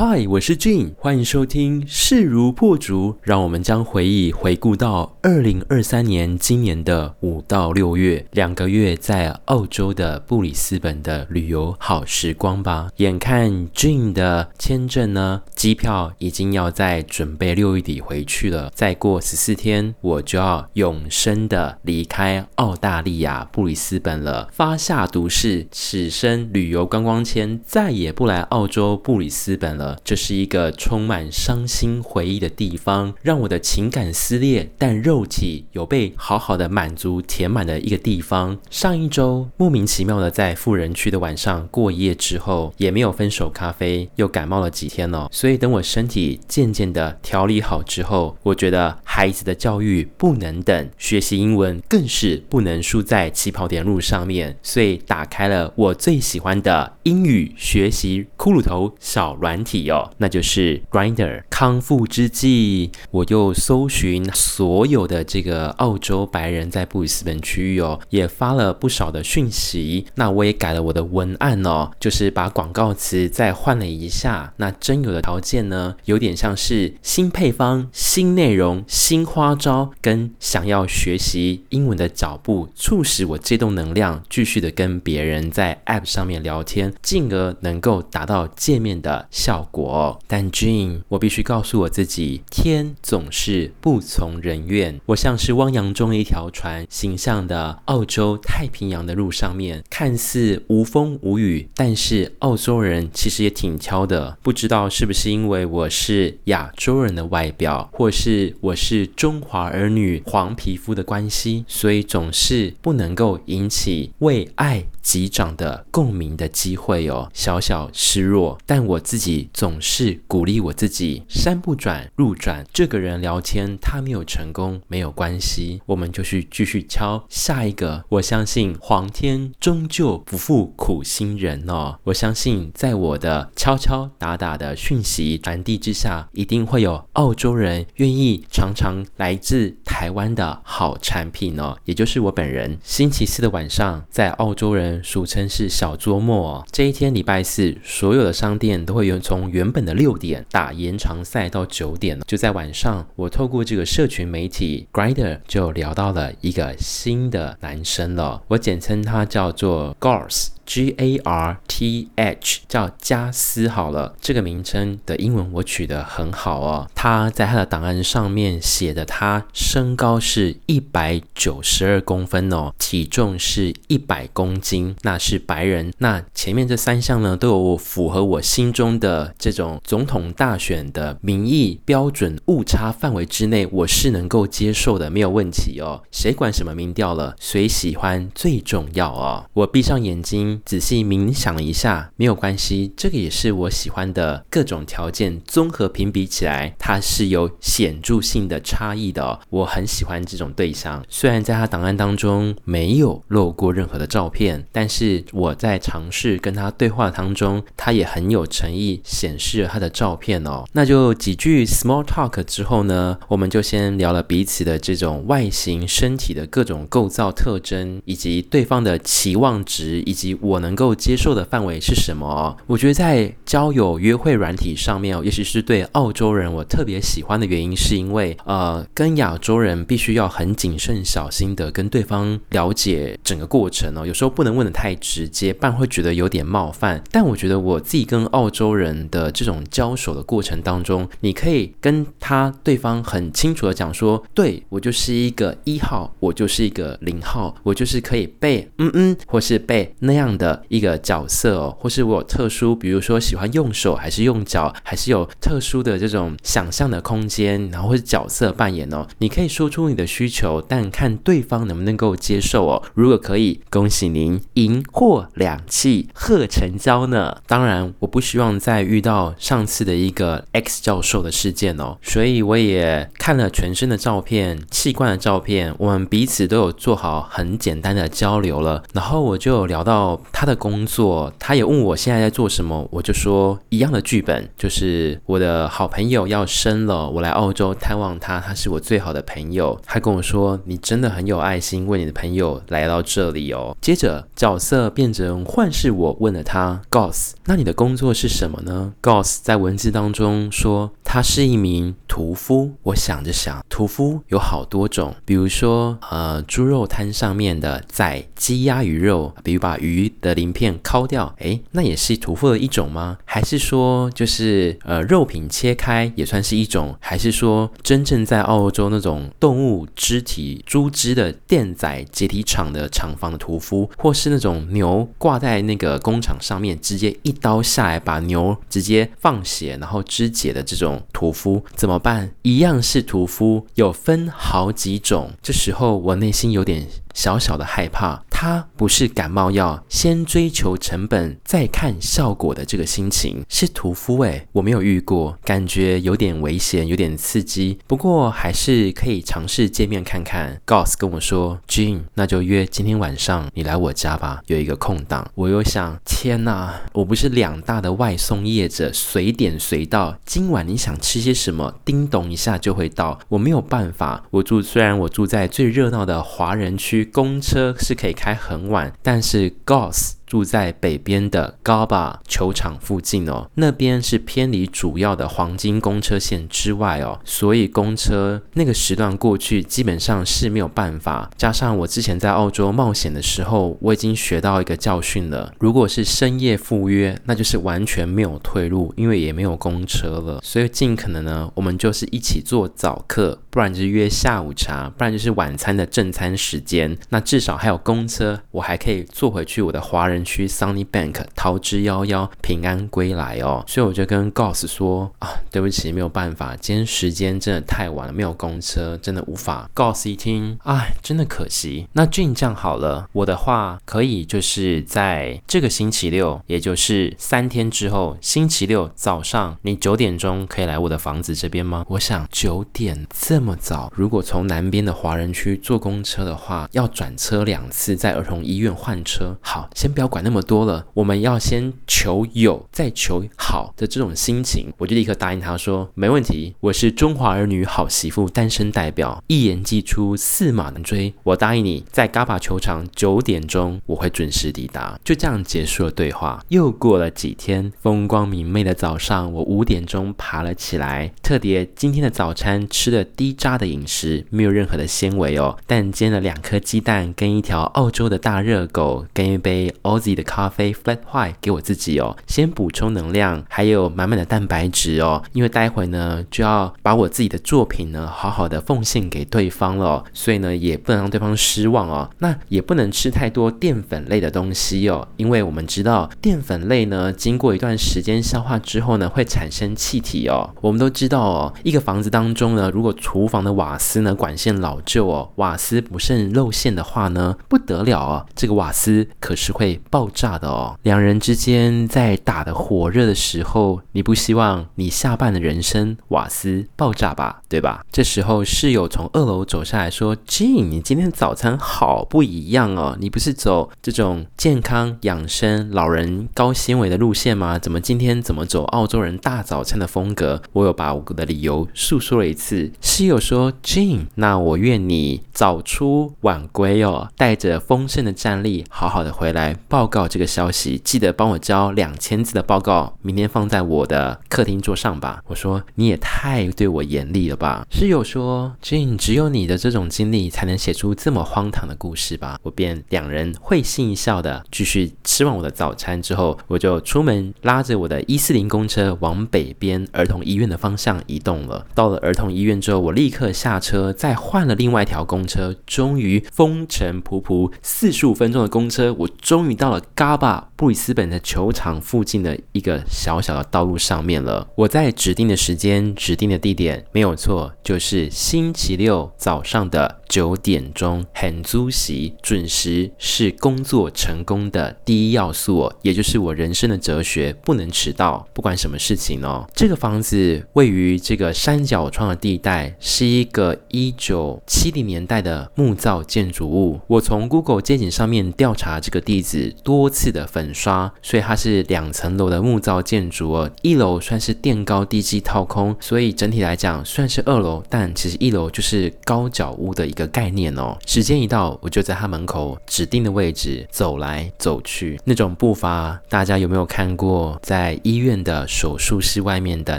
嗨，我是 Jean，欢迎收听势如破竹。让我们将回忆回顾到二零二三年今年的五到六月，两个月在澳洲的布里斯本的旅游好时光吧。眼看 Jean 的签证呢，机票已经要在准备六月底回去了，再过十四天我就要永生的离开澳大利亚布里斯本了，发下毒誓，此生旅游观光签再也不来澳洲。布里斯本了，这是一个充满伤心回忆的地方，让我的情感撕裂，但肉体有被好好的满足填满的一个地方。上一周莫名其妙的在富人区的晚上过夜之后，也没有分手咖啡，又感冒了几天了。所以等我身体渐渐的调理好之后，我觉得孩子的教育不能等，学习英文更是不能输在起跑点路上面。所以打开了我最喜欢的英语学习骷髅头小软体哦，那就是 grinder。康复之际，我又搜寻所有的这个澳洲白人在布里斯本区域哦，也发了不少的讯息。那我也改了我的文案哦，就是把广告词再换了一下。那真有的条件呢，有点像是新配方、新内容、新花招，跟想要学习英文的脚步，促使我这动能量继续的跟别人在 App 上面聊天，进而能够达到。界面的效果果，但 Gene，我必须告诉我自己，天总是不从人愿。我像是汪洋中的一条船，行向的澳洲太平洋的路上面，看似无风无雨，但是澳洲人其实也挺挑的。不知道是不是因为我是亚洲人的外表，或是我是中华儿女黄皮肤的关系，所以总是不能够引起为爱击掌的共鸣的机会哦，小小失落，但我自己总是鼓励我自己，山不转路转。这个人聊天，他没有成功，没有关系，我们就去继续敲下一个。我相信皇天终究不负苦心人哦，我相信在我的敲敲打打的讯息传递之下，一定会有澳洲人愿意尝尝来自台湾的好产品哦，也就是我本人。星期四的晚上，在澳洲人。俗称是小周末，这一天礼拜四，所有的商店都会有从从原本的六点打延长赛到九点。就在晚上，我透过这个社群媒体 Grindr 就聊到了一个新的男生了，我简称他叫做 Gorse。G A R T H 叫加斯好了，这个名称的英文我取得很好哦。他在他的档案上面写的，他身高是一百九十二公分哦，体重是一百公斤，那是白人。那前面这三项呢，都有符合我心中的这种总统大选的民意标准误差范围之内，我是能够接受的，没有问题哦。谁管什么民调了？谁喜欢最重要哦。我闭上眼睛。仔细冥想一下，没有关系，这个也是我喜欢的各种条件综合评比起来，它是有显著性的差异的。我很喜欢这种对象，虽然在他档案当中没有露过任何的照片，但是我在尝试跟他对话当中，他也很有诚意显示了他的照片哦。那就几句 small talk 之后呢，我们就先聊了彼此的这种外形、身体的各种构造特征，以及对方的期望值，以及。我能够接受的范围是什么？我觉得在交友约会软体上面，尤其是对澳洲人，我特别喜欢的原因是因为，呃，跟亚洲人必须要很谨慎小心的跟对方了解整个过程哦。有时候不能问的太直接，不然会觉得有点冒犯。但我觉得我自己跟澳洲人的这种交手的过程当中，你可以跟他对方很清楚的讲说，对，我就是一个一号，我就是一个零号，我就是可以被嗯嗯，或是被那样。的一个角色哦，或是我有特殊，比如说喜欢用手还是用脚，还是有特殊的这种想象的空间，然后或是角色扮演哦，你可以说出你的需求，但看对方能不能够接受哦。如果可以，恭喜您赢货两訖，贺成交呢。当然，我不希望再遇到上次的一个 X 教授的事件哦，所以我也看了全身的照片、器官的照片，我们彼此都有做好很简单的交流了。然后我就聊到他的工作，他也问我现在在做什么，我就说一样的剧本，就是我的好朋友要生了，我来澳洲探望他，他是我最好的朋友。他跟我说：“你真的很有爱心，为你的朋友来到这里哦。”接着角色变成换是我问了他：“Goss，那你的工作是什么呢？”Goss 在文字当中说他是一名屠夫。我想着想，屠夫有好多种，比如说呃，猪肉摊上面的宰鸡鸭鱼肉，比如把鱼的鳞片敲掉，诶，那也是屠夫的一种吗？还是说就是呃，肉品切开也算是一种？还是说真正在澳洲那种动物肢体、猪肢的电宰解体厂的厂房的屠夫，或是那种牛挂在那个工厂上面，直接一刀下来把牛直接放血，然后肢解的这种屠夫怎么办？一样是屠夫，有分好几种。这时候我内心有点。小小的害怕，它不是感冒药，先追求成本再看效果的这个心情是屠夫诶，我没有遇过，感觉有点危险，有点刺激，不过还是可以尝试见面看看。Gos 跟我说，Gene，那就约今天晚上你来我家吧，有一个空档。我又想，天哪，我不是两大的外送业者，随点随到，今晚你想吃些什么，叮咚一下就会到，我没有办法。我住，虽然我住在最热闹的华人区。公车是可以开很晚，但是 Goss 住在北边的 Gaba 球场附近哦，那边是偏离主要的黄金公车线之外哦，所以公车那个时段过去基本上是没有办法。加上我之前在澳洲冒险的时候，我已经学到一个教训了：如果是深夜赴约，那就是完全没有退路，因为也没有公车了。所以尽可能呢，我们就是一起做早课，不然就是约下午茶，不然就是晚餐的正餐时间。那至少还有公车，我还可以坐回去我的华人区 Sunnybank 逃之夭夭，平安归来哦。所以我就跟 Goss 说啊，对不起，没有办法，今天时间真的太晚了，没有公车，真的无法。Goss 一听，哎，真的可惜。那俊这样好了，我的话可以就是在这个星期六，也就是三天之后，星期六早上，你九点钟可以来我的房子这边吗？我想九点这么早，如果从南边的华人区坐公车的话，要转车两次，在儿童医院换车。好，先不要。管那么多了，我们要先求有，再求好的这种心情，我就立刻答应他说没问题。我是中华儿女好媳妇单身代表，一言既出，驷马难追。我答应你，在嘎巴球场九点钟我会准时抵达。就这样结束了对话。又过了几天，风光明媚的早上，我五点钟爬了起来，特别今天的早餐吃的低渣的饮食，没有任何的纤维哦，但煎了两颗鸡蛋，跟一条澳洲的大热狗，跟一杯欧自己的咖啡 flat white 给我自己哦，先补充能量，还有满满的蛋白质哦，因为待会呢就要把我自己的作品呢好好的奉献给对方了，所以呢也不能让对方失望哦。那也不能吃太多淀粉类的东西哦，因为我们知道淀粉类呢经过一段时间消化之后呢会产生气体哦。我们都知道哦，一个房子当中呢，如果厨房的瓦斯呢管线老旧哦，瓦斯不慎漏线的话呢不得了哦，这个瓦斯可是会。爆炸的哦，两人之间在打得火热的时候，你不希望你下半的人生瓦斯爆炸吧，对吧？这时候室友从二楼走下来说：“Jean，你今天早餐好不一样哦，你不是走这种健康养生、老人高纤维的路线吗？怎么今天怎么走澳洲人大早餐的风格？”我有把我的理由诉说了一次。室友说：“Jean，那我愿你早出晚归哦，带着丰盛的战力，好好的回来报报告这个消息，记得帮我交两千字的报告，明天放在我的客厅桌上吧。我说你也太对我严厉了吧。室友说，Gene，只有你的这种经历才能写出这么荒唐的故事吧。我便两人会心一笑的继续吃完我的早餐之后，我就出门拉着我的一四零公车往北边儿童医院的方向移动了。到了儿童医院之后，我立刻下车，再换了另外一条公车，终于风尘仆仆四十五分钟的公车，我终于到。到了戈巴布里斯本的球场附近的一个小小的道路上面了。我在指定的时间、指定的地点，没有错，就是星期六早上的九点钟，很足席，准时是工作成功的第一要素，也就是我人生的哲学，不能迟到，不管什么事情哦。这个房子位于这个山脚窗的地带，是一个一九七零年代的木造建筑物。我从 Google 街景上面调查这个地址，多次的粉刷，所以它是两层楼的木造建筑哦。一楼算是垫高地基套空，所以整体来讲算是二楼，但其实一楼就是高脚屋的一个概念哦。时间一到，我就在他门口指定的位置走来走去，那种步伐，大家有没有看过？在医院的手术室外面的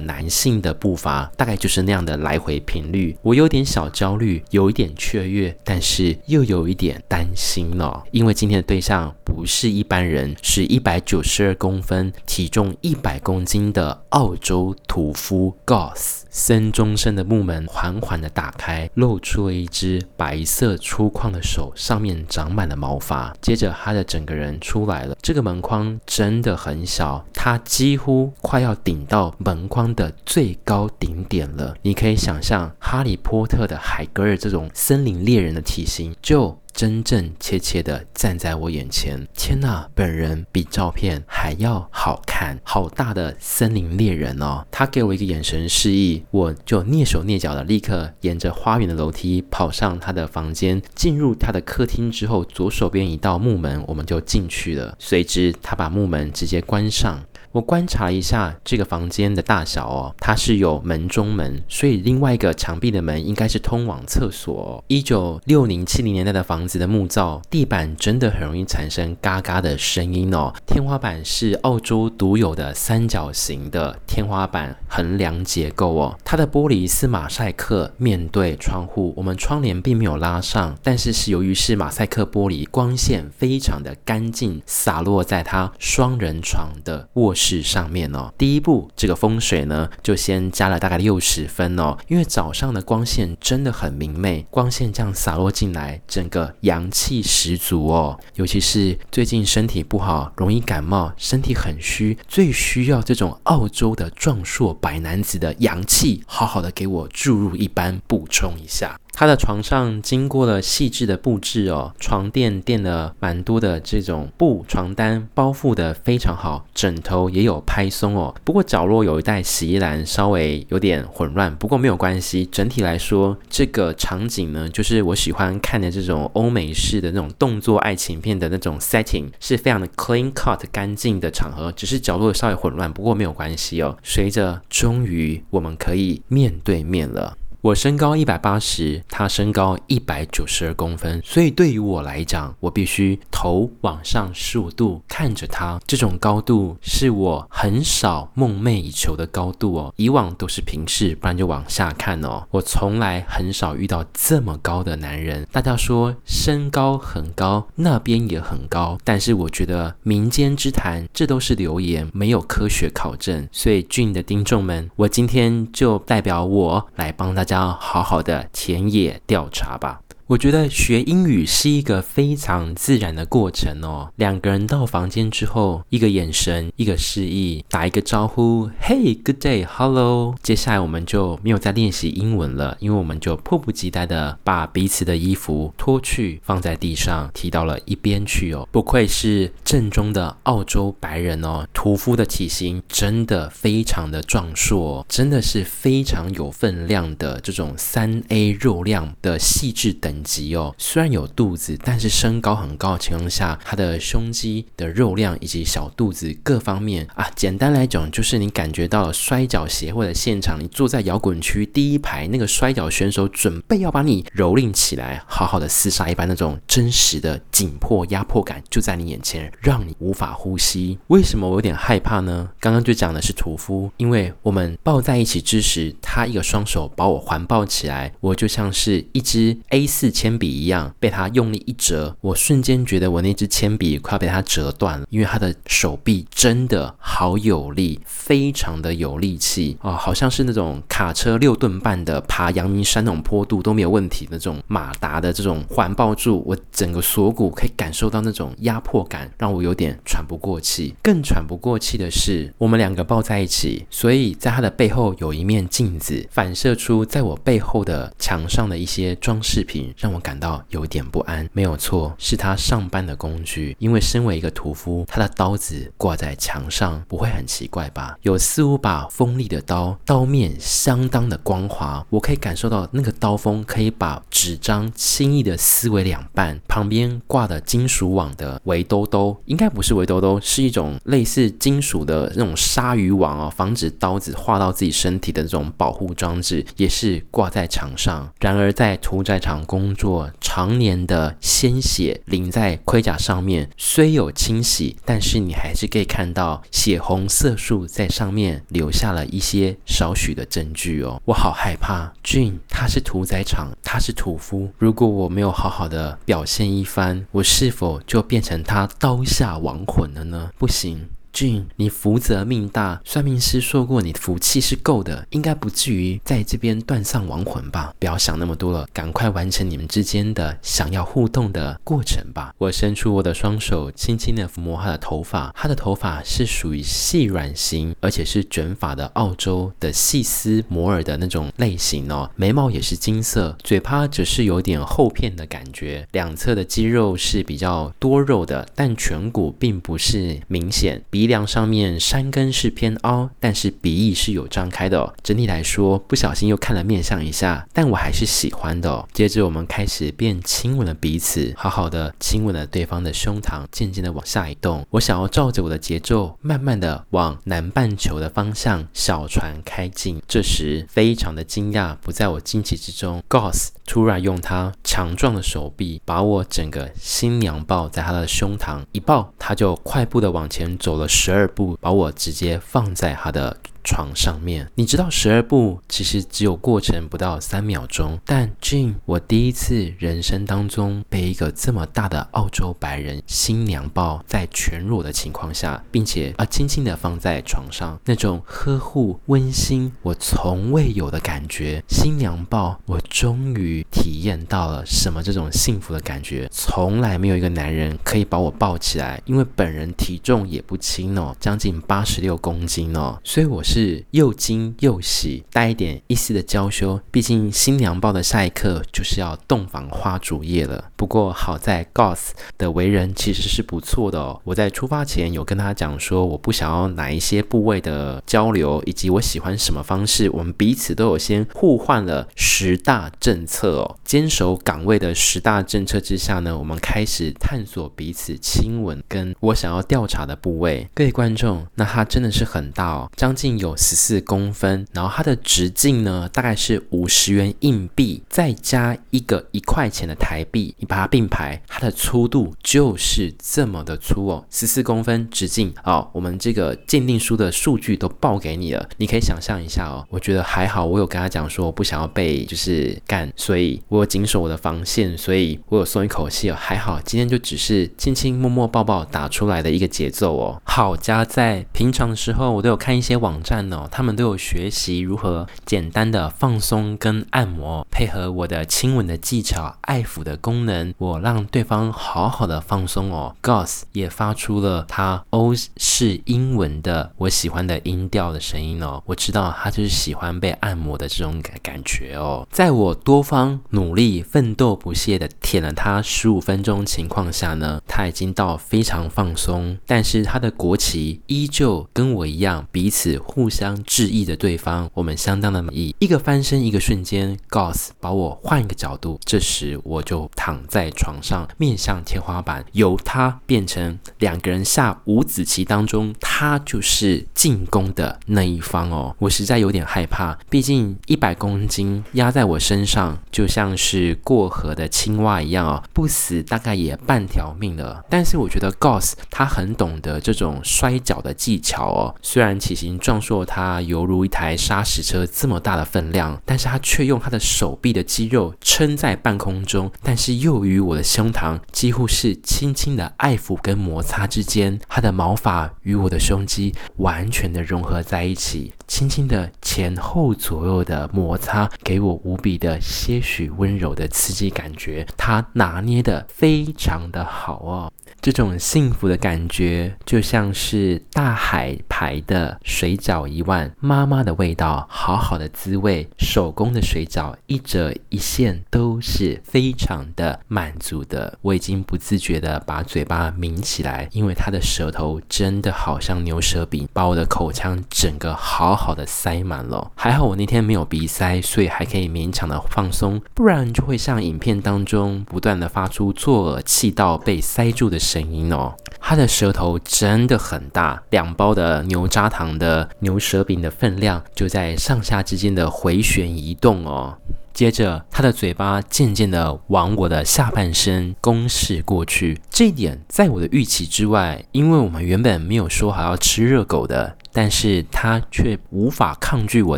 男性的步伐，大概就是那样的来回频率。我有点小焦虑，有一点雀跃，但是又有一点担心了，因为今天的对象不是一般人，是一百九十二公分、体重一百公斤的澳洲屠夫 Goss。森中生的木门缓缓地打开，露出了一只白色粗犷的手，上面长满了毛发。接着，他的整个人出来了。这个门框真的很小，它几乎快要顶到门框的最高顶点了。你可以想象，哈利波特的海格尔这种森林猎人的体型，就。真真切切的站在我眼前，天哪！本人比照片还要好看，好大的森林猎人哦！他给我一个眼神示意，我就蹑手蹑脚的立刻沿着花园的楼梯跑上他的房间，进入他的客厅之后，左手边一道木门，我们就进去了。随之，他把木门直接关上。我观察一下这个房间的大小哦，它是有门中门，所以另外一个墙壁的门应该是通往厕所哦。一九六零七零年代的房子的木造，地板真的很容易产生嘎嘎的声音哦。天花板是澳洲独有的三角形的天花板横梁结构哦。它的玻璃是马赛克，面对窗户，我们窗帘并没有拉上，但是是由于是马赛克玻璃，光线非常的干净，洒落在它双人床的卧室。是上面哦，第一步这个风水呢，就先加了大概六十分哦，因为早上的光线真的很明媚，光线这样洒落进来，整个阳气十足哦。尤其是最近身体不好，容易感冒，身体很虚，最需要这种澳洲的壮硕白男子的阳气，好好的给我注入一般，补充一下。他的床上经过了细致的布置哦，床垫垫了蛮多的这种布床单，包覆得非常好，枕头也有拍松哦。不过角落有一袋洗衣篮，稍微有点混乱，不过没有关系。整体来说，这个场景呢，就是我喜欢看的这种欧美式的那种动作爱情片的那种 setting，是非常的 clean cut 干净的场合，只是角落稍微混乱，不过没有关系哦。随着终于我们可以面对面了。我身高一百八十，他身高一百九十二公分，所以对于我来讲，我必须头往上十五度看着他。这种高度是我很少梦寐以求的高度哦。以往都是平视，不然就往下看哦。我从来很少遇到这么高的男人。大家说身高很高，那边也很高，但是我觉得民间之谈，这都是流言，没有科学考证。所以俊的听众们，我今天就代表我来帮大家。好好的田野调查吧。我觉得学英语是一个非常自然的过程哦。两个人到房间之后，一个眼神，一个示意，打一个招呼，Hey，good day，hello。接下来我们就没有再练习英文了，因为我们就迫不及待的把彼此的衣服脱去，放在地上，提到了一边去哦。不愧是正宗的澳洲白人哦，屠夫的体型真的非常的壮硕，真的是非常有分量的这种三 A 肉量的细致等级哦，虽然有肚子，但是身高很高的情况下，他的胸肌的肉量以及小肚子各方面啊，简单来讲，就是你感觉到了摔跤协会的现场，你坐在摇滚区第一排，那个摔跤选手准备要把你蹂躏起来，好好的厮杀一般那种真实的紧迫压迫感就在你眼前，让你无法呼吸。为什么我有点害怕呢？刚刚就讲的是屠夫，因为我们抱在一起之时，他一个双手把我环抱起来，我就像是一只 A4。铅笔一样被他用力一折，我瞬间觉得我那支铅笔快要被他折断了，因为他的手臂真的好有力，非常的有力气啊，好像是那种卡车六吨半的爬阳明山那种坡度都没有问题那种马达的这种环抱住我整个锁骨，可以感受到那种压迫感，让我有点喘不过气。更喘不过气的是，我们两个抱在一起，所以在他的背后有一面镜子，反射出在我背后的墙上的一些装饰品，让我感到有点不安。没有错，是他上班的工具，因为身为一个屠夫，他的刀子挂在墙上，不会很奇怪吧？有四五把锋利的刀，刀面相当的光滑，我可以感受到那个刀锋可以把纸张轻易的撕为两半。旁边挂的金属网的围兜兜，应该不是围兜兜，是一种类似金属的那种鲨鱼网哦，防止刀子划到自己身体的这种保护装置，也是挂在墙上。然而在屠宰场工工作，常年的鲜血淋在盔甲上面，虽有清洗，但是你还是可以看到血红色素在上面留下了一些少许的证据哦。我好害怕，June，他是屠宰场，他是屠夫。如果我没有好好的表现一番，我是否就变成他刀下亡魂了呢？不行。俊你福泽命大，算命师说过你的福气是够的，应该不至于在这边断丧亡魂吧？不要想那么多了，赶快完成你们之间的想要互动的过程吧。我伸出我的双手，轻轻的抚摸他的头发，他的头发是属于细软型，而且是卷发的澳洲的细丝摩尔的那种类型哦。眉毛也是金色，嘴巴则是有点厚片的感觉，两侧的肌肉是比较多肉的，但颧骨并不是明显。鼻梁上面山根是偏凹，但是鼻翼是有张开的哦。整体来说，不小心又看了面相一下，但我还是喜欢的。接着我们开始便亲吻了彼此，好好的亲吻了对方的胸膛，渐渐的往下移动。我想要照着我的节奏，慢慢的往南半球的方向小船开进。这时非常的惊讶，不在我惊奇之中，Gos 突然用他强壮的手臂把我整个新娘抱在他的胸膛，一抱他就快步的往前走了。十二步，把我直接放在他的。床上面，你知道十二步其实只有过程不到三秒钟，但 Gene，我第一次人生当中被一个这么大的澳洲白人新娘抱在全裸的情况下，并且啊轻轻的放在床上，那种呵护温馨我从未有的感觉。新娘抱，我终于体验到了什么这种幸福的感觉。从来没有一个男人可以把我抱起来，因为本人体重也不轻哦，将近八十六公斤哦，所以我。是是又惊又喜，带一点一丝的娇羞。毕竟新娘抱的下一刻就是要洞房花烛夜了。不过好在 Goss 的为人其实是不错的哦。我在出发前有跟他讲说，我不想要哪一些部位的交流，以及我喜欢什么方式。我们彼此都有先互换了十大政策哦。坚守岗位的十大政策之下呢，我们开始探索彼此亲吻跟我想要调查的部位。各位观众，那它真的是很大哦，将近。有十四公分，然后它的直径呢，大概是五十元硬币，再加一个一块钱的台币，你把它并排，它的粗度就是这么的粗哦，十四公分直径。好，我们这个鉴定书的数据都报给你了，你可以想象一下哦。我觉得还好，我有跟他讲说我不想要被就是干，所以我有谨守我的防线，所以我有松一口气哦。还好，今天就只是亲亲摸摸抱抱打出来的一个节奏哦。好家在平常的时候，我都有看一些网站。哦，他们都有学习如何简单的放松跟按摩，配合我的亲吻的技巧、爱抚的功能，我让对方好好的放松哦。Goss 也发出了他欧式英文的我喜欢的音调的声音哦，我知道他就是喜欢被按摩的这种感感觉哦。在我多方努力、奋斗不懈的舔了他十五分钟情况下呢，他已经到非常放松，但是他的国旗依旧跟我一样，彼此互。互相致意的对方，我们相当的满意。一个翻身，一个瞬间，Goss 把我换一个角度，这时我就躺在床上，面向天花板，由他变成两个人下五子棋当中，他就是进攻的那一方哦。我实在有点害怕，毕竟一百公斤压在我身上，就像是过河的青蛙一样哦，不死大概也半条命了。但是我觉得 Goss 他很懂得这种摔跤的技巧哦，虽然体型壮硕。说它犹如一台砂石车这么大的分量，但是它却用它的手臂的肌肉撑在半空中，但是又与我的胸膛几乎是轻轻的爱抚跟摩擦之间，它的毛发与我的胸肌完全的融合在一起，轻轻的前后左右的摩擦，给我无比的些许温柔的刺激感觉，他拿捏的非常的好哦。这种幸福的感觉，就像是大海牌的水饺一碗，妈妈的味道，好好的滋味，手工的水饺，一折一线都是非常的满足的。我已经不自觉的把嘴巴抿起来，因为他的舌头真的好像牛舌饼，把我的口腔整个好好的塞满了。还好我那天没有鼻塞，所以还可以勉强的放松，不然就会像影片当中不断的发出作呕气道被塞住的声音。哦，他的舌头真的很大，两包的牛轧糖的牛舌饼的分量就在上下之间的回旋移动哦。接着，他的嘴巴渐渐的往我的下半身攻势过去，这一点在我的预期之外，因为我们原本没有说好要吃热狗的。但是他却无法抗拒我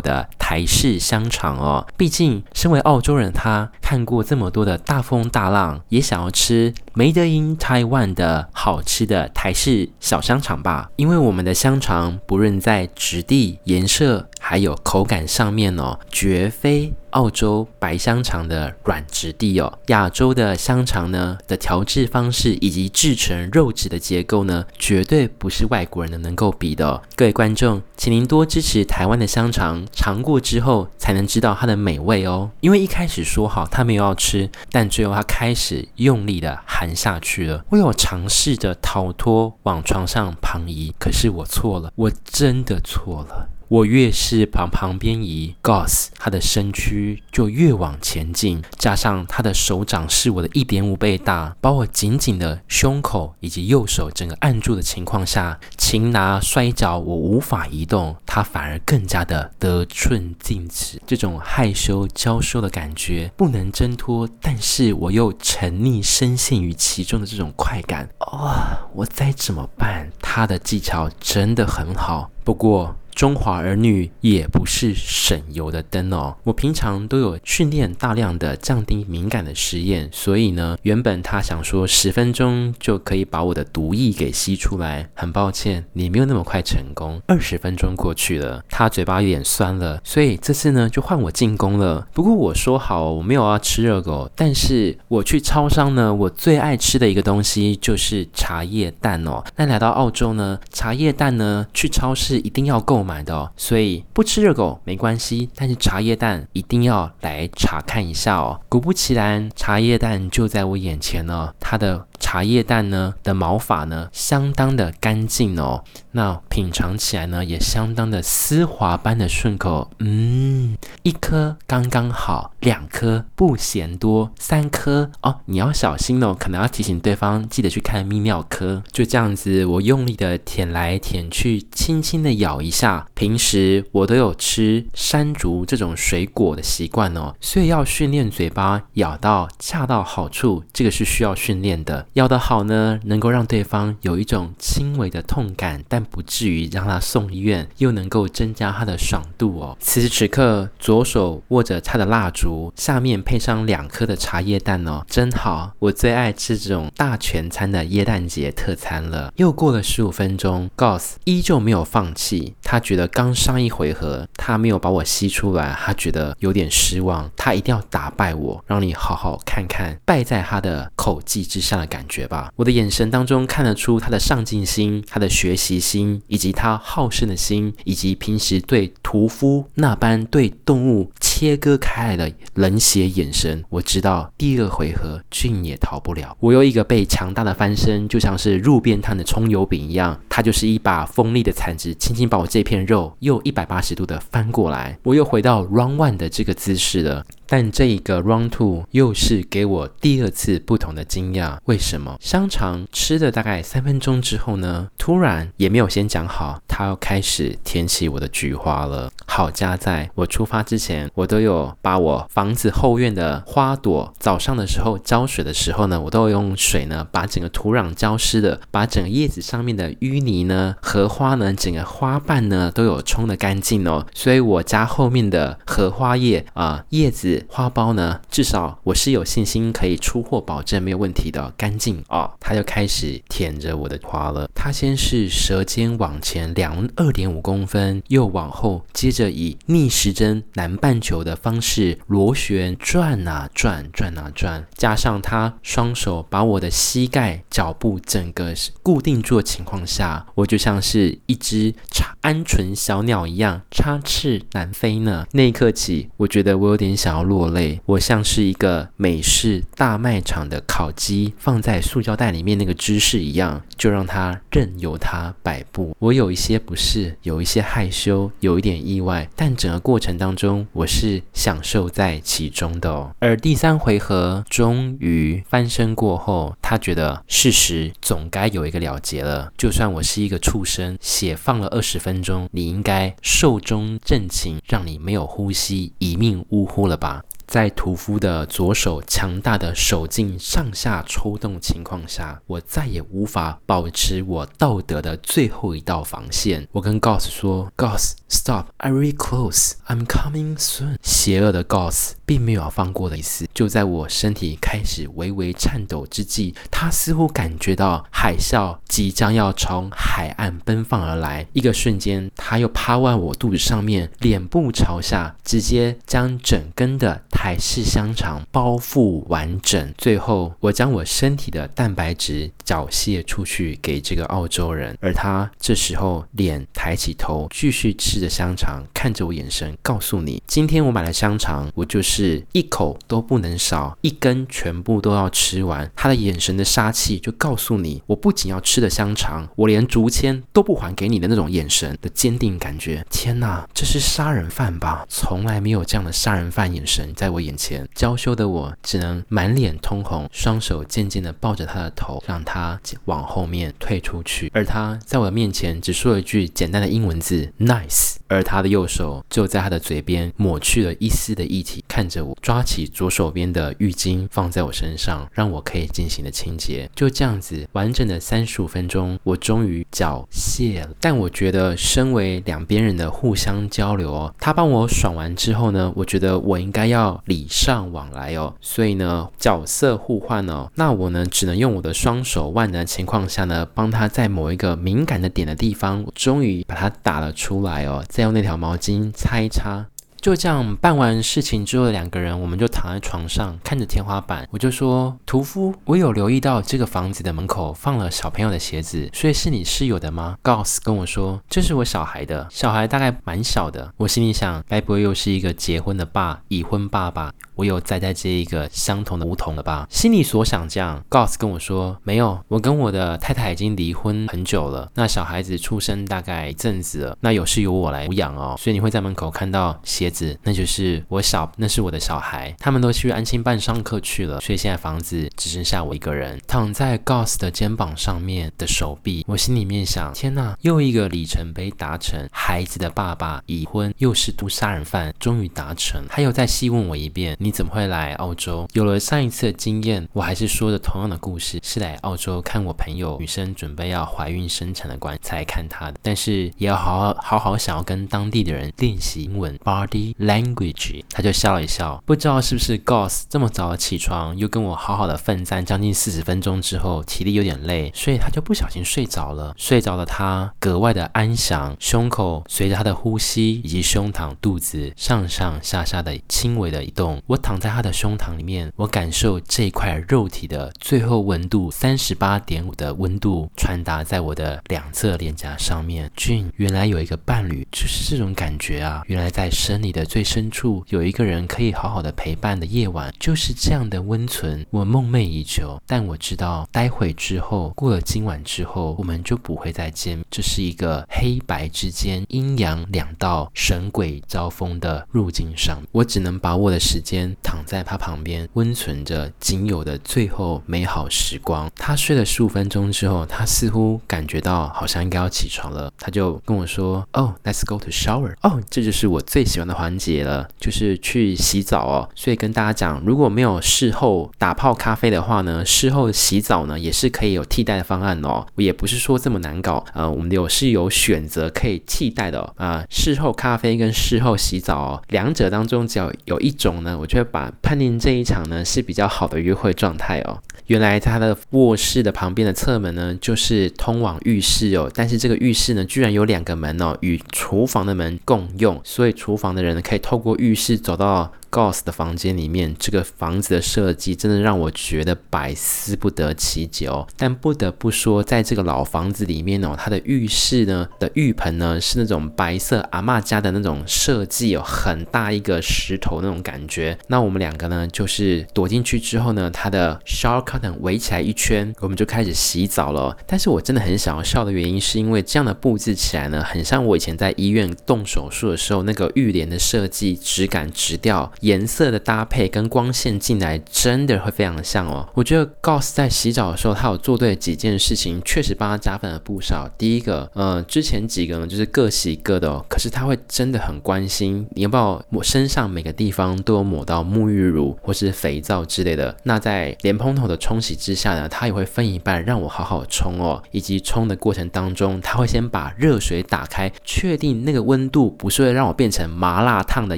的台式香肠哦，毕竟身为澳洲人，他看过这么多的大风大浪，也想要吃 Made in Taiwan 的好吃的台式小香肠吧。因为我们的香肠不论在质地、颜色，还有口感上面哦，绝非澳洲白香肠的软质地哦。亚洲的香肠呢的调制方式以及制成肉质的结构呢，绝对不是外国人的能够比的。各位观众，请您多支持台湾的香肠，尝过之后才能知道它的美味哦。因为一开始说好他没有要吃，但最后他开始用力的含下去了。我有尝试着逃脱，往床上旁移，可是我错了，我真的错了。我越是往旁边移，Goss 他的身躯就越往前进，加上他的手掌是我的一点五倍大，把我紧紧的胸口以及右手整个按住的情况下，擒拿摔跤我无法移动，他反而更加的得寸进尺，这种害羞娇羞的感觉不能挣脱，但是我又沉溺深陷于其中的这种快感，哇、哦！我该怎么办？他的技巧真的很好，不过。中华儿女也不是省油的灯哦。我平常都有训练大量的降低敏感的实验，所以呢，原本他想说十分钟就可以把我的毒液给吸出来，很抱歉，你没有那么快成功。二十分钟过去了，他嘴巴有点酸了，所以这次呢就换我进攻了。不过我说好我没有要吃热狗，但是我去超商呢，我最爱吃的一个东西就是茶叶蛋哦。那来到澳洲呢，茶叶蛋呢去超市一定要购买的，所以不吃热狗没关系，但是茶叶蛋一定要来查看一下哦。果不其然，茶叶蛋就在我眼前了，它的。茶叶蛋呢的毛发呢相当的干净哦，那品尝起来呢也相当的丝滑般的顺口，嗯，一颗刚刚好，两颗不嫌多，三颗哦你要小心哦，可能要提醒对方记得去看泌尿科。就这样子，我用力的舔来舔去，轻轻的咬一下。平时我都有吃山竹这种水果的习惯哦，所以要训练嘴巴咬到恰到好处，这个是需要训练的。咬得好呢，能够让对方有一种轻微的痛感，但不至于让他送医院，又能够增加他的爽度哦。此时此刻，左手握着他的蜡烛，下面配上两颗的茶叶蛋哦，真好。我最爱吃这种大全餐的椰蛋节特餐了。又过了十五分钟，Goss 依旧没有放弃。他觉得刚上一回合他没有把我吸出来，他觉得有点失望。他一定要打败我，让你好好看看败在他的口技之上的感。感觉吧，我的眼神当中看得出他的上进心、他的学习心，以及他好胜的心，以及平时对屠夫那般对动物切割开来的冷血眼神。我知道第二回合俊也逃不了。我有一个被强大的翻身，就像是路边摊的葱油饼一样，他就是一把锋利的铲子，轻轻把我这片肉又一百八十度的翻过来，我又回到 round one 的这个姿势了。但这一个 round two 又是给我第二次不同的惊讶。为什么？香肠吃了大概三分钟之后呢，突然也没有先讲好，他要开始舔起我的菊花了。好家在我出发之前，我都有把我房子后院的花朵，早上的时候浇水的时候呢，我都有用水呢把整个土壤浇湿的，把整个叶子上面的淤泥呢、荷花呢、整个花瓣呢都有冲得干净哦。所以我家后面的荷花叶啊、叶子、花苞呢，至少我是有信心可以出货保证没有问题的，干净哦。他就开始舔着我的花了，他先是舌尖往前两二点五公分，又往后，接着以逆时针南半球的方式螺旋转啊转，转啊转，加上他双手把我的膝盖、脚步整个固定住的情况下，我就像是一只鹌鹑小鸟一样插翅难飞呢。那一刻起，我觉得我有点想要落泪，我像是一个美式大卖场的烤鸡放在塑胶袋里面那个姿势一样，就让它任由它摆布。我有一些不适，有一些害羞，有一点。意外，但整个过程当中，我是享受在其中的哦。而第三回合终于翻身过后，他觉得事实总该有一个了结了。就算我是一个畜生，血放了二十分钟，你应该寿终正寝，让你没有呼吸，一命呜呼了吧？在屠夫的左手强大的手劲上下抽动情况下，我再也无法保持我道德的最后一道防线。我跟 Goss 说：“Goss, stop! I'm close. I'm coming soon.” 邪恶的 Goss 并没有放过的意思。就在我身体开始微微颤抖之际，他似乎感觉到海啸即将要从海岸奔放而来。一个瞬间，他又趴在我肚子上面，脸部朝下，直接将整根的。海式香肠包覆完整，最后我将我身体的蛋白质缴械出去给这个澳洲人，而他这时候脸抬起头，继续吃着香肠，看着我眼神告诉你：今天我买了香肠，我就是一口都不能少，一根全部都要吃完。他的眼神的杀气就告诉你，我不仅要吃的香肠，我连竹签都不还给你的那种眼神的坚定感觉。天哪，这是杀人犯吧？从来没有这样的杀人犯眼神在我眼前，娇羞的我只能满脸通红，双手渐渐地抱着他的头，让他往后面退出去。而他在我的面前只说了一句简单的英文字 “nice”，而他的右手就在他的嘴边抹去了一丝的液体，看着我抓起左手边的浴巾放在我身上，让我可以进行的清洁。就这样子，完整的三十五分钟，我终于缴械了。但我觉得，身为两边人的互相交流哦，他帮我爽完之后呢，我觉得我应该要。礼尚往来哦，所以呢，角色互换哦，那我呢，只能用我的双手万能的情况下呢，帮他在某一个敏感的点的地方，终于把它打了出来哦，再用那条毛巾擦一擦。就这样办完事情之后，两个人我们就躺在床上看着天花板。我就说：“屠夫，我有留意到这个房子的门口放了小朋友的鞋子，所以是你室友的吗？”Goss 跟我说：“这是我小孩的，小孩大概蛮小的。”我心里想：该不会又是一个结婚的爸，已婚爸爸？我有栽在这一个相同的梧桐了吧？心里所想这样，Gos 跟我说：“没有，我跟我的太太已经离婚很久了。那小孩子出生大概一阵子了，那有是由我来抚养哦。所以你会在门口看到鞋子，那就是我小，那是我的小孩。他们都去安心班上课去了，所以现在房子只剩下我一个人，躺在 Gos 的肩膀上面的手臂。我心里面想：天哪，又一个里程碑达成。孩子的爸爸已婚，又是毒杀人犯，终于达成。他又再细问我一遍。”你怎么会来澳洲？有了上一次的经验，我还是说的同样的故事，是来澳洲看我朋友女生准备要怀孕生产的关才看她的。但是也要好好好好想要跟当地的人练习英文 body language。他就笑了一笑，不知道是不是 Goss 这么早起床，又跟我好好的奋战将近四十分钟之后，体力有点累，所以他就不小心睡着了。睡着的他格外的安详，胸口随着他的呼吸以及胸膛、肚子上上下下的轻微的移动。我躺在他的胸膛里面，我感受这块肉体的最后温度三十八点五的温度传达在我的两侧脸颊上面。俊，原来有一个伴侣就是这种感觉啊！原来在生理的最深处有一个人可以好好的陪伴的夜晚就是这样的温存。我梦寐以求，但我知道待会之后过了今晚之后，我们就不会再见。这是一个黑白之间阴阳两道神鬼交锋的路径上，我只能把握的时间。躺在他旁边，温存着仅有的最后美好时光。他睡了十五分钟之后，他似乎感觉到好像应该要起床了，他就跟我说：“哦，Let's go to shower。”哦，这就是我最喜欢的环节了，就是去洗澡哦。所以跟大家讲，如果没有事后打泡咖啡的话呢，事后洗澡呢也是可以有替代的方案哦。我也不是说这么难搞，呃，我们有是有选择可以替代的啊、事后咖啡跟事后洗澡哦，两者当中只要有一种呢，我却把判定这一场呢是比较好的约会状态哦。原来他的卧室的旁边的侧门呢，就是通往浴室哦。但是这个浴室呢，居然有两个门哦，与厨房的门共用，所以厨房的人，可以透过浴室走到。Goss 的房间里面，这个房子的设计真的让我觉得百思不得其解哦。但不得不说，在这个老房子里面哦，它的浴室呢的浴盆呢是那种白色阿嬷家的那种设计哦，很大一个石头那种感觉。那我们两个呢，就是躲进去之后呢，它的 shower curtain 围起来一圈，我们就开始洗澡了。但是我真的很想要笑的原因，是因为这样的布置起来呢，很像我以前在医院动手术的时候那个浴帘的设计，质感直掉。颜色的搭配跟光线进来真的会非常的像哦。我觉得 Goss 在洗澡的时候，他有做对几件事情，确实帮他加分了不少。第一个，呃，之前几个呢就是各洗各的哦，可是他会真的很关心你要不要抹身上每个地方都有抹到沐浴乳或是肥皂之类的。那在莲蓬头的冲洗之下呢，他也会分一半让我好好冲哦。以及冲的过程当中，他会先把热水打开，确定那个温度不是会让我变成麻辣烫的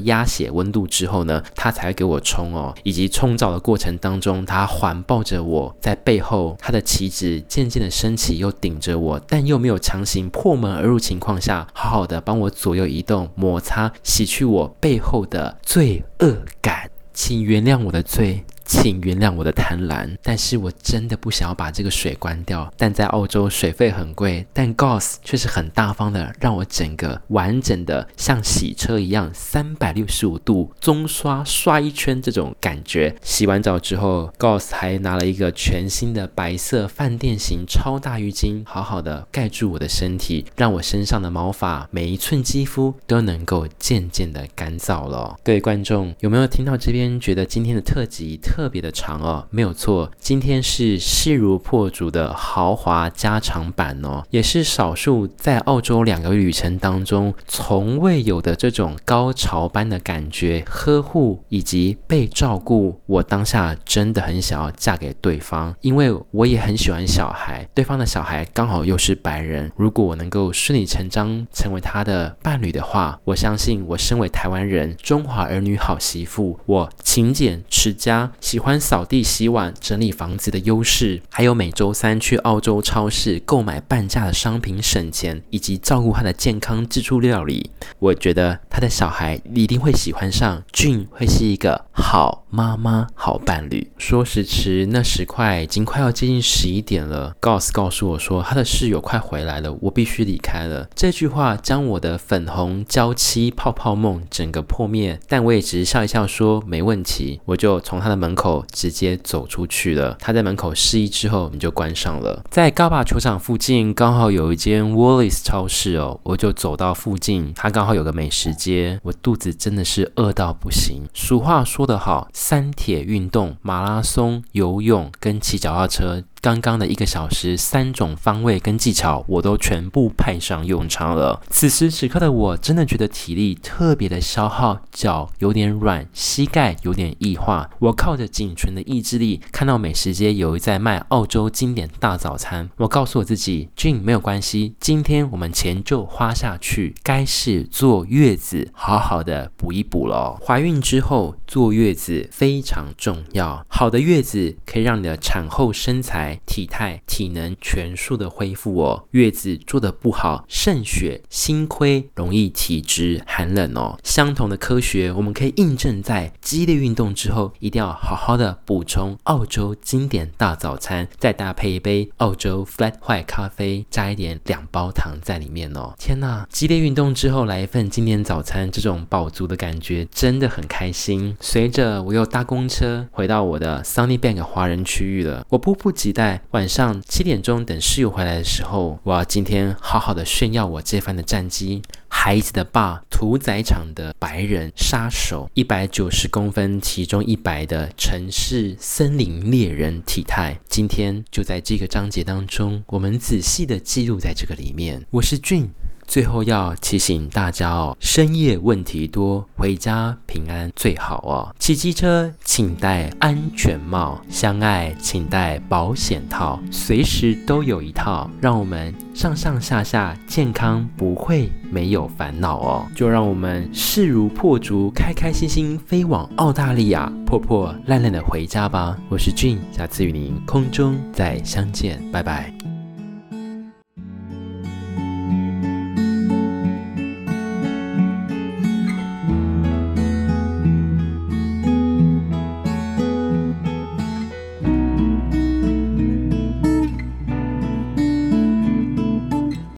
鸭血温度之后呢。他才给我冲哦，以及冲澡的过程当中，他环抱着我在背后，他的旗帜渐渐的升起，又顶着我，但又没有强行破门而入情况下，好好的帮我左右移动、摩擦、洗去我背后的罪恶感，请原谅我的罪。请原谅我的贪婪，但是我真的不想要把这个水关掉。但在澳洲水费很贵，但 Goss 却是很大方的，让我整个完整的像洗车一样，三百六十五度中刷刷一圈这种感觉。洗完澡之后，Goss 还拿了一个全新的白色饭店型超大浴巾，好好的盖住我的身体，让我身上的毛发每一寸肌肤都能够渐渐的干燥了。各位观众有没有听到这边觉得今天的特辑特？特别的长哦，没有错，今天是势如破竹的豪华加长版哦，也是少数在澳洲两个旅程当中从未有的这种高潮般的感觉，呵护以及被照顾。我当下真的很想要嫁给对方，因为我也很喜欢小孩，对方的小孩刚好又是白人。如果我能够顺理成章成为他的伴侣的话，我相信我身为台湾人，中华儿女好媳妇，我勤俭持家。喜欢扫地、洗碗、整理房子的优势，还有每周三去澳洲超市购买半价的商品省钱，以及照顾他的健康自助料理，我觉得他的小孩一定会喜欢上。俊会是一个好妈妈、好伴侣。说时迟，那时快，已经快要接近十一点了。Gos 告诉我说，他的室友快回来了，我必须离开了。这句话将我的粉红娇妻泡泡梦整个破灭，但我也只是笑一笑说没问题，我就从他的门。口直接走出去了。他在门口示意之后，你就关上了。在高巴球场附近，刚好有一间 Woolies 超市哦，我就走到附近。它刚好有个美食街，我肚子真的是饿到不行。俗话说得好，三铁运动：马拉松、游泳跟骑脚踏车。刚刚的一个小时，三种方位跟技巧，我都全部派上用场了。此时此刻的我，真的觉得体力特别的消耗，脚有点软，膝盖有点异化。我靠着仅存的意志力，看到美食街有一在卖澳洲经典大早餐。我告诉我自己，June 没有关系，今天我们钱就花下去，该是坐月子，好好的补一补了。怀孕之后坐月子非常重要，好的月子可以让你的产后身材。体态、体能全数的恢复哦。月子做得不好，肾血、心亏，容易体质寒冷哦。相同的科学，我们可以印证在激烈运动之后，一定要好好的补充澳洲经典大早餐，再搭配一杯澳洲 Flat White 咖啡，加一点两包糖在里面哦。天呐，激烈运动之后来一份经典早餐，这种饱足的感觉真的很开心。随着我又搭公车回到我的 Sunnybank 华人区域了，我迫不及待。在晚上七点钟等室友回来的时候，我要今天好好的炫耀我这番的战绩。孩子的爸，屠宰场的白人杀手，一百九十公分，体重一百的城市森林猎人体态。今天就在这个章节当中，我们仔细的记录在这个里面。我是俊。最后要提醒大家哦，深夜问题多，回家平安最好哦。骑机车请戴安全帽，相爱请戴保险套，随时都有一套，让我们上上下下健康不会没有烦恼哦。就让我们势如破竹，开开心心飞往澳大利亚，破破烂烂的回家吧。我是俊，下次与您空中再相见，拜拜。